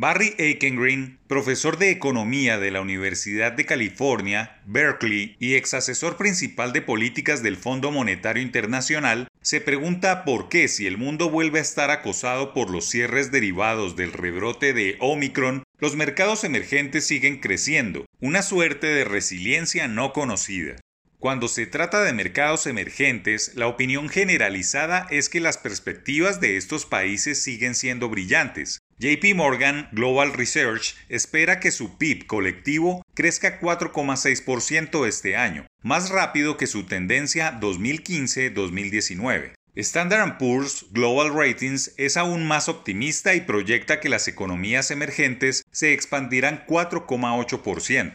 Barry Aikengreen, profesor de economía de la Universidad de California, Berkeley y ex asesor principal de políticas del Fondo Monetario Internacional, se pregunta por qué si el mundo vuelve a estar acosado por los cierres derivados del rebrote de Omicron, los mercados emergentes siguen creciendo, una suerte de resiliencia no conocida. Cuando se trata de mercados emergentes, la opinión generalizada es que las perspectivas de estos países siguen siendo brillantes. JP Morgan Global Research espera que su PIB colectivo crezca 4,6% este año, más rápido que su tendencia 2015-2019. Standard Poor's Global Ratings es aún más optimista y proyecta que las economías emergentes se expandirán 4,8%.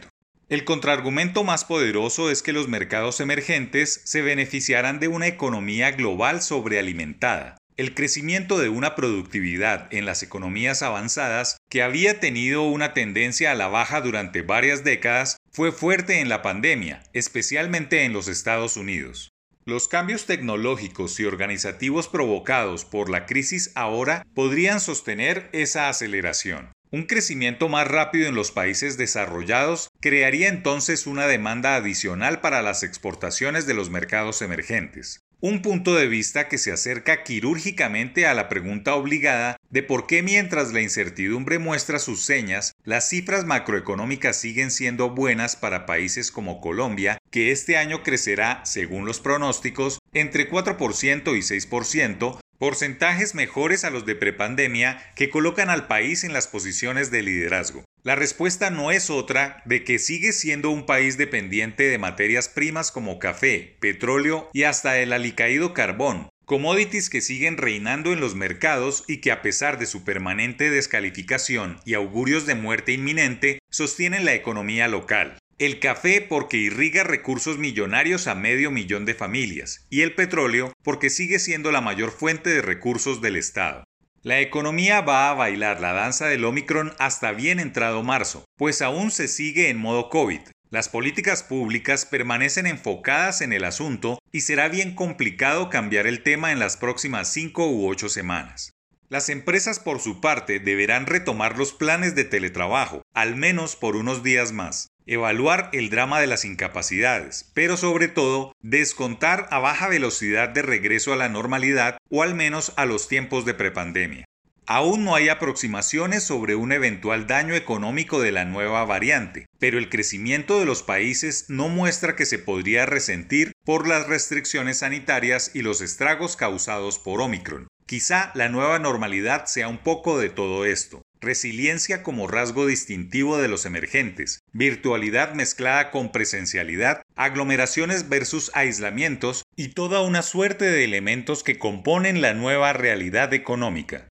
El contraargumento más poderoso es que los mercados emergentes se beneficiarán de una economía global sobrealimentada. El crecimiento de una productividad en las economías avanzadas, que había tenido una tendencia a la baja durante varias décadas, fue fuerte en la pandemia, especialmente en los Estados Unidos. Los cambios tecnológicos y organizativos provocados por la crisis ahora podrían sostener esa aceleración. Un crecimiento más rápido en los países desarrollados crearía entonces una demanda adicional para las exportaciones de los mercados emergentes. Un punto de vista que se acerca quirúrgicamente a la pregunta obligada de por qué mientras la incertidumbre muestra sus señas, las cifras macroeconómicas siguen siendo buenas para países como Colombia, que este año crecerá, según los pronósticos, entre 4% y 6%, porcentajes mejores a los de prepandemia que colocan al país en las posiciones de liderazgo. La respuesta no es otra de que sigue siendo un país dependiente de materias primas como café, petróleo y hasta el alicaído carbón, commodities que siguen reinando en los mercados y que a pesar de su permanente descalificación y augurios de muerte inminente, sostienen la economía local. El café porque irriga recursos millonarios a medio millón de familias y el petróleo porque sigue siendo la mayor fuente de recursos del Estado. La economía va a bailar la danza del Omicron hasta bien entrado marzo, pues aún se sigue en modo COVID. Las políticas públicas permanecen enfocadas en el asunto y será bien complicado cambiar el tema en las próximas 5 u 8 semanas. Las empresas por su parte deberán retomar los planes de teletrabajo, al menos por unos días más evaluar el drama de las incapacidades, pero sobre todo descontar a baja velocidad de regreso a la normalidad o al menos a los tiempos de prepandemia. Aún no hay aproximaciones sobre un eventual daño económico de la nueva variante, pero el crecimiento de los países no muestra que se podría resentir por las restricciones sanitarias y los estragos causados por Omicron. Quizá la nueva normalidad sea un poco de todo esto. Resiliencia como rasgo distintivo de los emergentes, virtualidad mezclada con presencialidad, aglomeraciones versus aislamientos y toda una suerte de elementos que componen la nueva realidad económica.